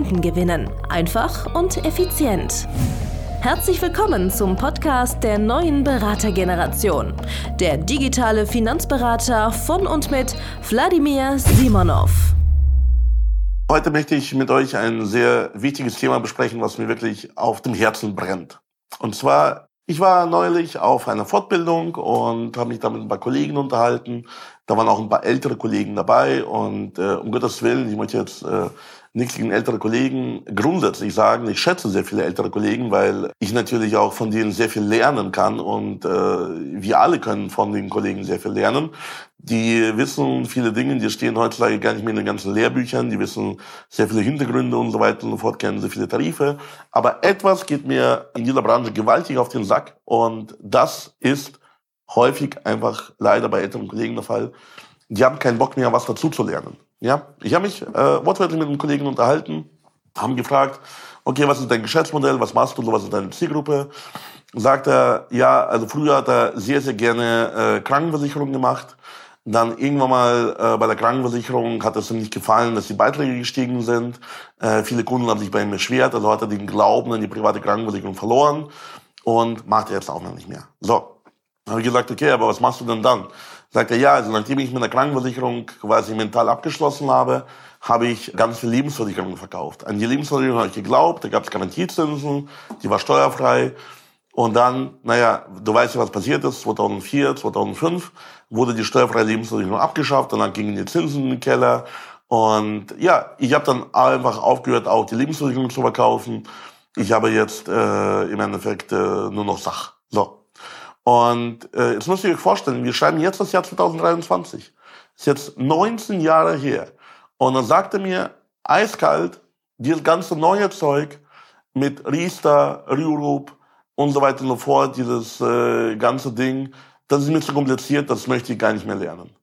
Kunden gewinnen. Einfach und effizient. Herzlich willkommen zum Podcast der neuen Beratergeneration. Der digitale Finanzberater von und mit Wladimir Simonov. Heute möchte ich mit euch ein sehr wichtiges Thema besprechen, was mir wirklich auf dem Herzen brennt. Und zwar, ich war neulich auf einer Fortbildung und habe mich da mit ein paar Kollegen unterhalten. Da waren auch ein paar ältere Kollegen dabei und äh, um Gottes Willen, ich möchte jetzt äh, nichts gegen ältere Kollegen grundsätzlich sagen. Ich schätze sehr viele ältere Kollegen, weil ich natürlich auch von denen sehr viel lernen kann und äh, wir alle können von den Kollegen sehr viel lernen. Die wissen viele Dinge, die stehen heutzutage gar nicht mehr in den ganzen Lehrbüchern, die wissen sehr viele Hintergründe und so weiter und so fort, kennen sehr viele Tarife. Aber etwas geht mir in dieser Branche gewaltig auf den Sack und das ist häufig einfach leider bei älteren Kollegen der Fall. Die haben keinen Bock mehr, was dazu zu lernen. Ja, ich habe mich äh, wortwörtlich mit einem Kollegen unterhalten, haben gefragt, okay, was ist dein Geschäftsmodell, was machst du, was ist deine Zielgruppe? Sagt er, ja, also früher hat er sehr, sehr gerne äh, Krankenversicherung gemacht. Dann irgendwann mal äh, bei der Krankenversicherung hat es ihm nicht gefallen, dass die Beiträge gestiegen sind. Äh, viele Kunden haben sich bei ihm beschwert, also hat er den Glauben an die private Krankenversicherung verloren und macht er jetzt auch noch nicht mehr. So, habe ich gesagt, okay, aber was machst du denn dann? Sagt er, ja, also nachdem ich mit der Krankenversicherung quasi mental abgeschlossen habe, habe ich ganz viele Lebensversicherungen verkauft. An die Lebensversicherung habe ich geglaubt, da gab es Garantiezinsen, die war steuerfrei. Und dann, naja, du weißt ja, was passiert ist, 2004, 2005 wurde die steuerfreie Lebensversicherung abgeschafft, danach gingen die Zinsen in den Keller. Und ja, ich habe dann einfach aufgehört, auch die Lebensversicherung zu verkaufen. Ich habe jetzt äh, im Endeffekt äh, nur noch Sach. So. Und äh, jetzt müsst ihr euch vorstellen, wir schreiben jetzt das Jahr 2023. Ist jetzt 19 Jahre her. Und dann sagte mir eiskalt, dieses ganze neue Zeug mit Riester, Rürup und so weiter und so fort, dieses äh, ganze Ding, das ist mir zu kompliziert, das möchte ich gar nicht mehr lernen.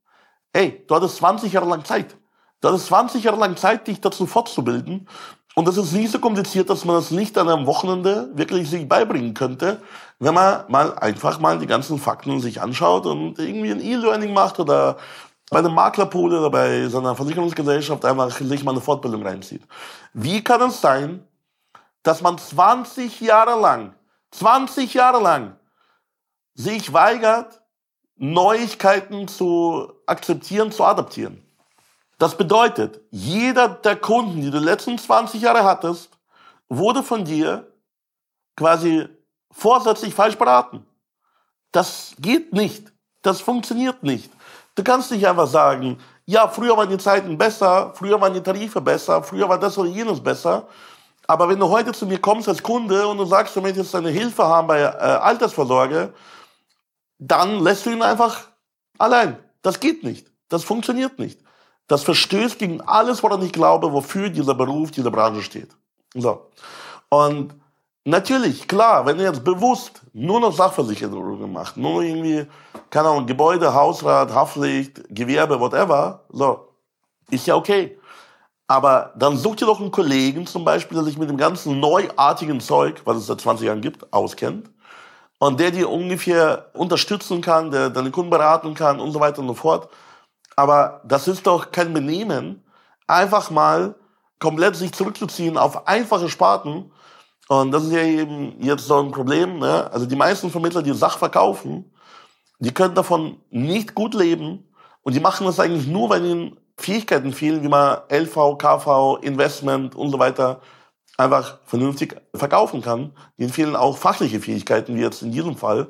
Ey, du hattest 20 Jahre lang Zeit. Du hattest 20 Jahre lang Zeit, dich dazu fortzubilden. Und das ist nicht so kompliziert, dass man das nicht an einem Wochenende wirklich sich beibringen könnte, wenn man mal einfach mal die ganzen Fakten sich anschaut und irgendwie ein E-Learning macht oder bei einem Maklerpool oder bei so einer Versicherungsgesellschaft einfach sich mal eine Fortbildung reinzieht. Wie kann es sein, dass man 20 Jahre lang, 20 Jahre lang sich weigert, Neuigkeiten zu akzeptieren, zu adaptieren? Das bedeutet, jeder der Kunden, die du letzten 20 Jahre hattest, wurde von dir quasi vorsätzlich falsch beraten. Das geht nicht. Das funktioniert nicht. Du kannst nicht einfach sagen, ja, früher waren die Zeiten besser, früher waren die Tarife besser, früher war das oder jenes besser. Aber wenn du heute zu mir kommst als Kunde und du sagst, du möchtest eine Hilfe haben bei äh, Altersvorsorge, dann lässt du ihn einfach allein. Das geht nicht. Das funktioniert nicht. Das verstößt gegen alles, woran ich glaube, wofür dieser Beruf, diese Branche steht. So. Und natürlich, klar, wenn du jetzt bewusst nur noch Sachversicherungen machst, nur irgendwie, keine Ahnung, Gebäude, Hausrat, Haftpflicht, Gewerbe, whatever, so, ist ja okay. Aber dann such dir doch einen Kollegen zum Beispiel, der sich mit dem ganzen neuartigen Zeug, was es seit 20 Jahren gibt, auskennt. Und der dir ungefähr unterstützen kann, der deine Kunden beraten kann und so weiter und so fort. Aber das ist doch kein Benehmen, einfach mal komplett sich zurückzuziehen auf einfache Sparten. Und das ist ja eben jetzt so ein Problem. Ne? Also die meisten Vermittler, die Sach verkaufen, die können davon nicht gut leben. Und die machen das eigentlich nur, weil ihnen Fähigkeiten fehlen, wie man LV, KV, Investment und so weiter einfach vernünftig verkaufen kann. Ihnen fehlen auch fachliche Fähigkeiten, wie jetzt in diesem Fall.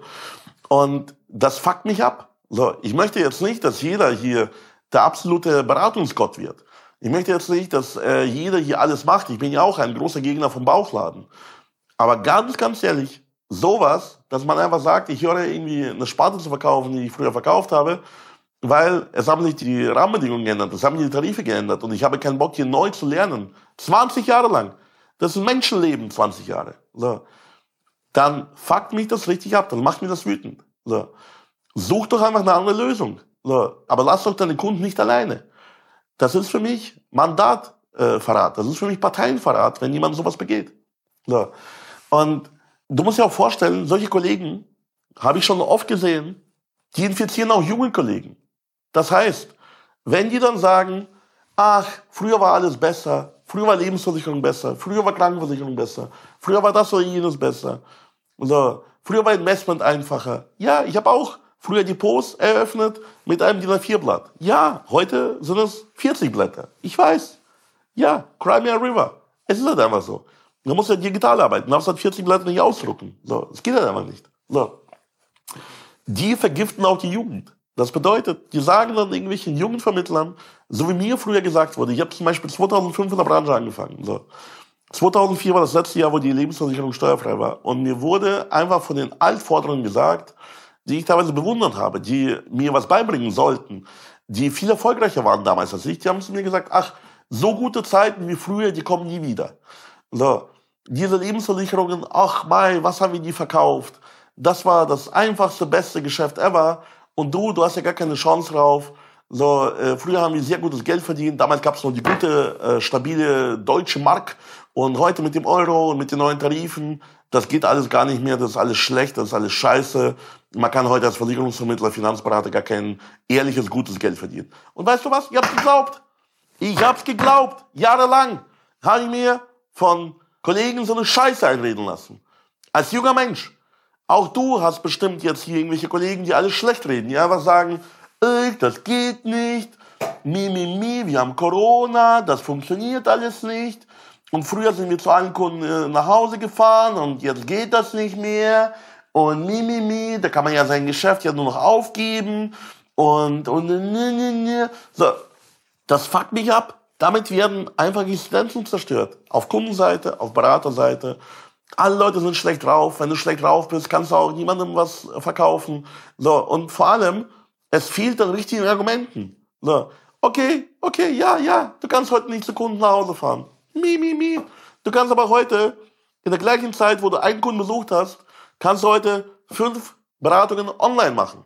Und das fuckt mich ab. So, ich möchte jetzt nicht, dass jeder hier der absolute Beratungsgott wird. Ich möchte jetzt nicht, dass äh, jeder hier alles macht. Ich bin ja auch ein großer Gegner vom Bauchladen. Aber ganz, ganz ehrlich, sowas, dass man einfach sagt, ich höre irgendwie eine Sparte zu verkaufen, die ich früher verkauft habe, weil es haben sich die Rahmenbedingungen geändert, es haben die Tarife geändert und ich habe keinen Bock, hier neu zu lernen. 20 Jahre lang. Das ist ein Menschenleben, 20 Jahre. So. Dann fuckt mich das richtig ab, dann macht mich das wütend. So. Such doch einfach eine andere Lösung. So. Aber lass doch deine Kunden nicht alleine. Das ist für mich Mandatverrat. Äh, das ist für mich Parteienverrat, wenn jemand sowas begeht. So. Und du musst dir auch vorstellen, solche Kollegen habe ich schon oft gesehen, die infizieren auch junge Kollegen. Das heißt, wenn die dann sagen, ach, früher war alles besser, früher war Lebensversicherung besser, früher war Krankenversicherung besser, früher war das oder jenes besser, so, früher war Investment einfacher. Ja, ich habe auch früher Depots eröffnet mit einem DIN A4-Blatt. Ja, heute sind es 40 Blätter. Ich weiß. Ja, Crimea River. Es ist halt einfach so. Man muss ja digital arbeiten. Man darf halt 40 Blätter nicht ausdrucken. So, es geht halt einfach nicht. So. Die vergiften auch die Jugend. Das bedeutet, die sagen dann irgendwelchen jungen Vermittlern, so wie mir früher gesagt wurde, ich habe zum Beispiel 2005 in der Branche angefangen. So. 2004 war das letzte Jahr, wo die Lebensversicherung steuerfrei war. Und mir wurde einfach von den Altvorderen gesagt, die ich teilweise bewundert habe, die mir was beibringen sollten, die viel erfolgreicher waren damals als ich, die haben zu mir gesagt, ach, so gute Zeiten wie früher, die kommen nie wieder. So, diese Lebensversicherungen, ach mei, was haben wir die verkauft? Das war das einfachste, beste Geschäft ever. Und du, du hast ja gar keine Chance drauf. So, äh, früher haben wir sehr gutes Geld verdient. Damals gab es noch die gute, äh, stabile deutsche Mark. Und heute mit dem Euro und mit den neuen Tarifen, das geht alles gar nicht mehr. Das ist alles schlecht, das ist alles scheiße. Man kann heute als Versicherungsvermittler, Finanzberater gar kein ehrliches, gutes Geld verdienen. Und weißt du was? Ich hab's geglaubt. Ich hab's geglaubt. Jahrelang habe ich mir von Kollegen so eine Scheiße einreden lassen. Als junger Mensch. Auch du hast bestimmt jetzt hier irgendwelche Kollegen, die alles schlecht reden, die einfach sagen, das geht nicht, mi, mi, mi, wir haben Corona, das funktioniert alles nicht. Und früher sind wir zu allen Kunden äh, nach Hause gefahren und jetzt geht das nicht mehr. Und mi, mi, mi, da kann man ja sein Geschäft ja nur noch aufgeben. Und, und, ne, ne, ne. So, das fuckt mich ab. Damit werden einfach Existenzen zerstört. Auf Kundenseite, auf Beraterseite. Alle Leute sind schlecht drauf. Wenn du schlecht drauf bist, kannst du auch niemandem was verkaufen. So, und vor allem, es fehlt an richtigen Argumenten. So, okay, okay, ja, ja, du kannst heute nicht zu Kunden nach Hause fahren. Mi, mi, mi. Du kannst aber heute, in der gleichen Zeit, wo du einen Kunden besucht hast, kannst du heute fünf Beratungen online machen.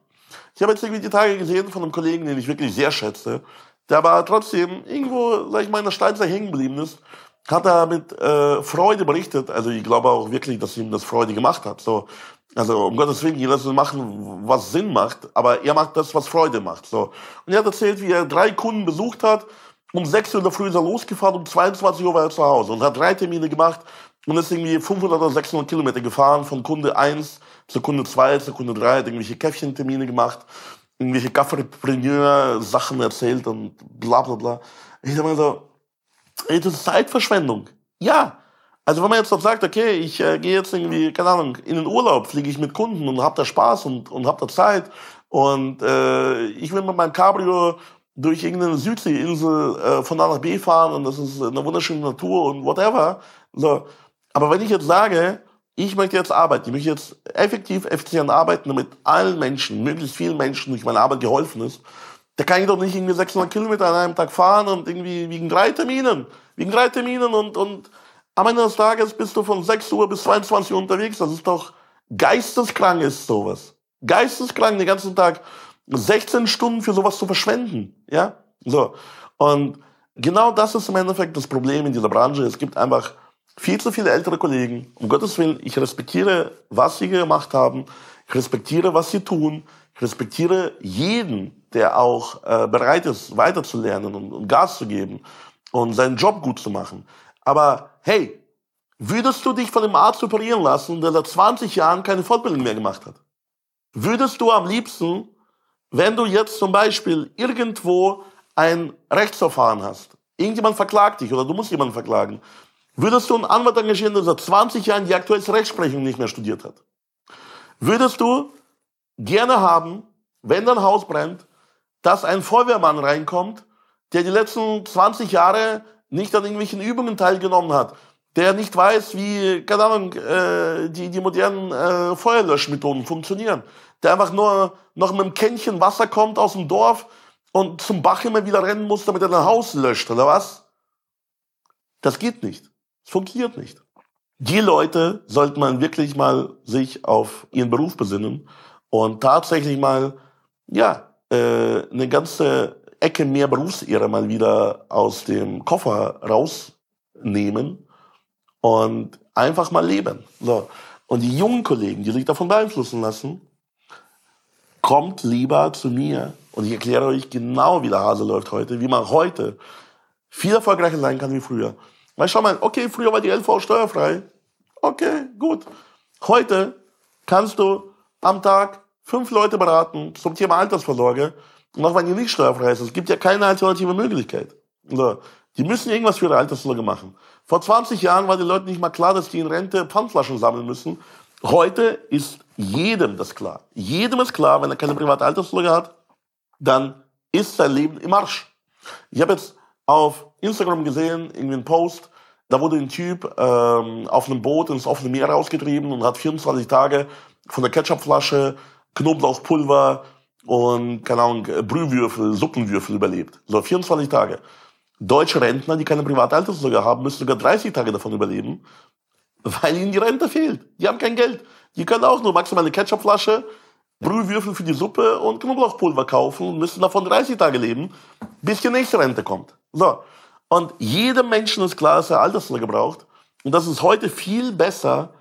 Ich habe jetzt irgendwie die Tage gesehen von einem Kollegen, den ich wirklich sehr schätze, der aber trotzdem irgendwo, sag ich mal, in der Steinzeit hängen geblieben ist, hat er mit äh, Freude berichtet. Also ich glaube auch wirklich, dass ihm das Freude gemacht hat. So, also um Gottes Willen, jeder soll machen, was Sinn macht, aber er macht das, was Freude macht. So. Und er hat erzählt, wie er drei Kunden besucht hat. Um 6 Uhr in der Früh ist er losgefahren, um 22 Uhr war er zu Hause und hat drei Termine gemacht und ist irgendwie 500 oder 600 Kilometer gefahren, von Kunde 1 zu Kunde 2 zu Kunde 3, hat irgendwelche Käffchentermine gemacht irgendwelche Gaffrepreneur-Sachen erzählt und bla bla bla. Ich sag mal so, ey, das ist Zeitverschwendung. Ja. Also wenn man jetzt noch sagt, okay, ich äh, gehe jetzt irgendwie, keine Ahnung, in den Urlaub, fliege ich mit Kunden und hab da Spaß und, und hab da Zeit und äh, ich will mit meinem Cabrio durch irgendeine Südseeinsel äh, von A nach B fahren und das ist eine wunderschöne Natur und whatever. So. Aber wenn ich jetzt sage, ich möchte jetzt arbeiten, ich möchte jetzt effektiv, effizient arbeiten, damit allen Menschen, möglichst vielen Menschen durch meine Arbeit geholfen ist, da kann ich doch nicht irgendwie 600 Kilometer an einem Tag fahren und irgendwie wegen drei Terminen, wegen drei Terminen und, und am Ende des Tages bist du von 6 Uhr bis 22 Uhr unterwegs. Das ist doch geisteskrank ist sowas. Geisteskrank, den ganzen Tag 16 Stunden für sowas zu verschwenden. Ja, so. Und genau das ist im Endeffekt das Problem in dieser Branche. Es gibt einfach viel zu viele ältere Kollegen. Um Gottes Willen, ich respektiere, was sie gemacht haben. Ich respektiere, was sie tun. Ich respektiere jeden, der auch äh, bereit ist, weiterzulernen und, und Gas zu geben und seinen Job gut zu machen. Aber hey, würdest du dich von dem Arzt operieren lassen, der seit 20 Jahren keine Fortbildung mehr gemacht hat? Würdest du am liebsten, wenn du jetzt zum Beispiel irgendwo ein Rechtsverfahren hast, irgendjemand verklagt dich oder du musst jemanden verklagen, Würdest du einen Anwalt engagieren, der seit 20 Jahren die aktuelle Rechtsprechung nicht mehr studiert hat? Würdest du gerne haben, wenn dein Haus brennt, dass ein Feuerwehrmann reinkommt, der die letzten 20 Jahre nicht an irgendwelchen Übungen teilgenommen hat, der nicht weiß, wie, keine Ahnung, äh, die, die modernen äh, Feuerlöschmethoden funktionieren, der einfach nur noch mit einem Kännchen Wasser kommt aus dem Dorf und zum Bach immer wieder rennen muss, damit er ein Haus löscht, oder was? Das geht nicht. Es funktioniert nicht. Die Leute sollten man wirklich mal sich auf ihren Beruf besinnen und tatsächlich mal, ja, äh, eine ganze Ecke mehr Berufsehre mal wieder aus dem Koffer rausnehmen und einfach mal leben. So. Und die jungen Kollegen, die sich davon beeinflussen lassen, kommt lieber zu mir und ich erkläre euch genau, wie der Hase läuft heute, wie man heute viel erfolgreicher sein kann wie früher. Weil schau mal, okay, früher war die LV steuerfrei. Okay, gut. Heute kannst du am Tag fünf Leute beraten zum Thema Altersvorsorge. Auch wenn die nicht steuerfrei ist, es gibt ja keine alternative Möglichkeit. Die müssen irgendwas für ihre Altersvorsorge machen. Vor 20 Jahren war den Leuten nicht mal klar, dass die in Rente Pfandflaschen sammeln müssen. Heute ist jedem das klar. Jedem ist klar, wenn er keine private Altersvorsorge hat, dann ist sein Leben im Arsch. Ich habe jetzt auf Instagram gesehen, irgendwie einen Post, da wurde ein Typ ähm, auf einem Boot ins offene Meer rausgetrieben und hat 24 Tage von der Ketchupflasche, Knoblauchpulver und, keine Ahnung, Brühwürfel, Suppenwürfel überlebt. So 24 Tage. Deutsche Rentner, die keine Privataltersorge haben, müssen sogar 30 Tage davon überleben, weil ihnen die Rente fehlt. Die haben kein Geld. Die können auch nur maximal eine Ketchupflasche, Brühwürfel für die Suppe und Knoblauchpulver kaufen und müssen davon 30 Tage leben, bis die nächste Rente kommt. So. Und jedem Menschen ist klar, dass er Altersvorsorge braucht. Und das ist heute viel besser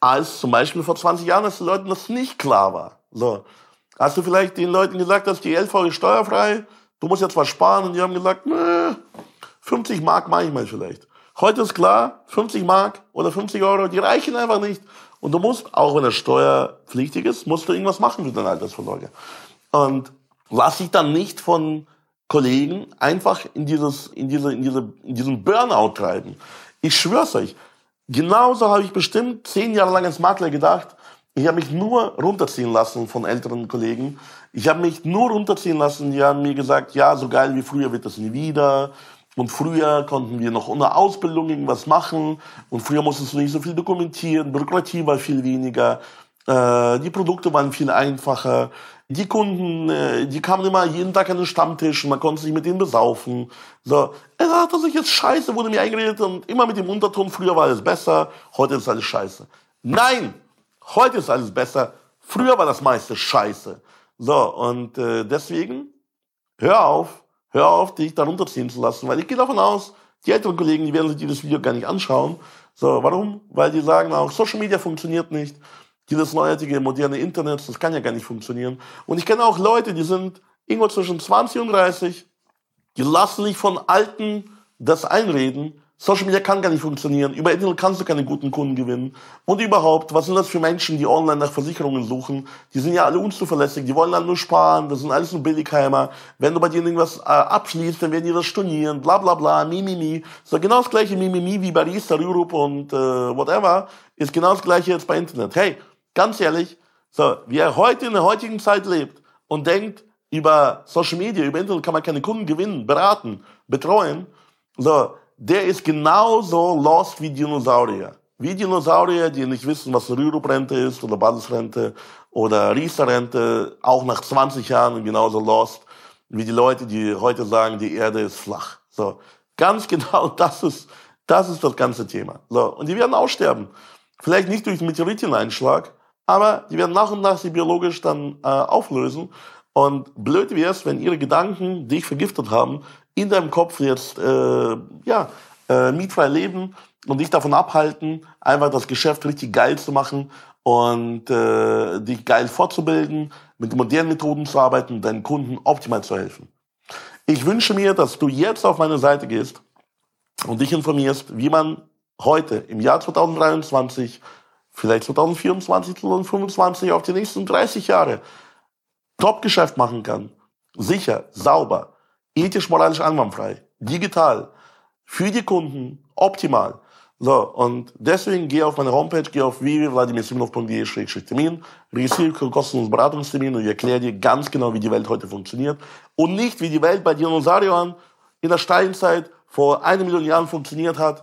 als zum Beispiel vor 20 Jahren, als den Leuten das nicht klar war. So. Hast du vielleicht den Leuten gesagt, dass die LV ist steuerfrei, du musst jetzt was sparen und die haben gesagt, nö, 50 Mark mache ich mal vielleicht. Heute ist klar, 50 Mark oder 50 Euro, die reichen einfach nicht. Und du musst, auch wenn er steuerpflichtig ist, musst du irgendwas machen für deine Altersvorsorge. Und lass dich dann nicht von Kollegen einfach in dieses, in diese, in diese, in diesen Burnout treiben. Ich schwör's euch. Genauso habe ich bestimmt zehn Jahre lang als Makler gedacht. Ich habe mich nur runterziehen lassen von älteren Kollegen. Ich habe mich nur runterziehen lassen. Die haben mir gesagt, ja, so geil wie früher wird das nie wieder. Und früher konnten wir noch ohne Ausbildung irgendwas machen. Und früher musstest du nicht so viel dokumentieren. Bürokratie war viel weniger. Äh, die Produkte waren viel einfacher. Die Kunden, äh, die kamen immer jeden Tag an den Stammtisch und man konnte sich mit denen besaufen. So, er sagt, das ist jetzt scheiße, wurde mir eingeredet und immer mit dem Unterton, früher war alles besser, heute ist alles scheiße. Nein! Heute ist alles besser. Früher war das meiste scheiße. So, und äh, deswegen, hör auf, hör auf, dich da runterziehen zu lassen, weil ich gehe davon aus, die älteren Kollegen, die werden sich dieses Video gar nicht anschauen. So, warum? Weil die sagen auch, Social Media funktioniert nicht. Dieses neuartige, moderne Internet, das kann ja gar nicht funktionieren. Und ich kenne auch Leute, die sind irgendwo zwischen 20 und 30, die lassen sich von Alten das einreden, Social Media kann gar nicht funktionieren. Über Internet kannst du keine guten Kunden gewinnen. Und überhaupt, was sind das für Menschen, die online nach Versicherungen suchen? Die sind ja alle unzuverlässig. Die wollen dann nur sparen. Das sind alles nur Billigheimer. Wenn du bei denen irgendwas äh, abschließt, dann werden die das stornieren. Bla, bla, bla. Mi, mi, mi. So genau das gleiche Mi, mi, mi wie bei Riester, Europe und äh, whatever. Ist genau das gleiche jetzt bei Internet. Hey, ganz ehrlich, so, wer heute in der heutigen Zeit lebt und denkt, über Social Media, über Internet kann man keine Kunden gewinnen, beraten, betreuen, so, der ist genauso lost wie Dinosaurier. Wie Dinosaurier, die nicht wissen, was Rürup-Rente ist oder Basisrente oder Riester-Rente, auch nach 20 Jahren genauso lost wie die Leute, die heute sagen, die Erde ist flach. So, ganz genau das ist, das ist das ganze Thema. So, und die werden aussterben. Vielleicht nicht durch Meteoriteneinschlag, aber die werden nach und nach sich biologisch dann äh, auflösen. Und blöd wäre es, wenn ihre Gedanken dich vergiftet haben, in deinem Kopf jetzt äh, ja, äh, mietfrei leben und dich davon abhalten, einfach das Geschäft richtig geil zu machen und äh, dich geil fortzubilden, mit modernen Methoden zu arbeiten, deinen Kunden optimal zu helfen. Ich wünsche mir, dass du jetzt auf meine Seite gehst und dich informierst, wie man heute im Jahr 2023, vielleicht 2024, 2025, auf die nächsten 30 Jahre Top-Geschäft machen kann. Sicher, sauber, ethisch, moralisch einwandfrei, digital, für die Kunden, optimal. So, und deswegen geh auf meine Homepage, geh auf www.vladimirsimonov.de-termin, registriere für kostenlosen Beratungstermin und ich erkläre dir ganz genau, wie die Welt heute funktioniert. Und nicht, wie die Welt bei Dinosauriern in der Steinzeit vor einer Million Jahren funktioniert hat,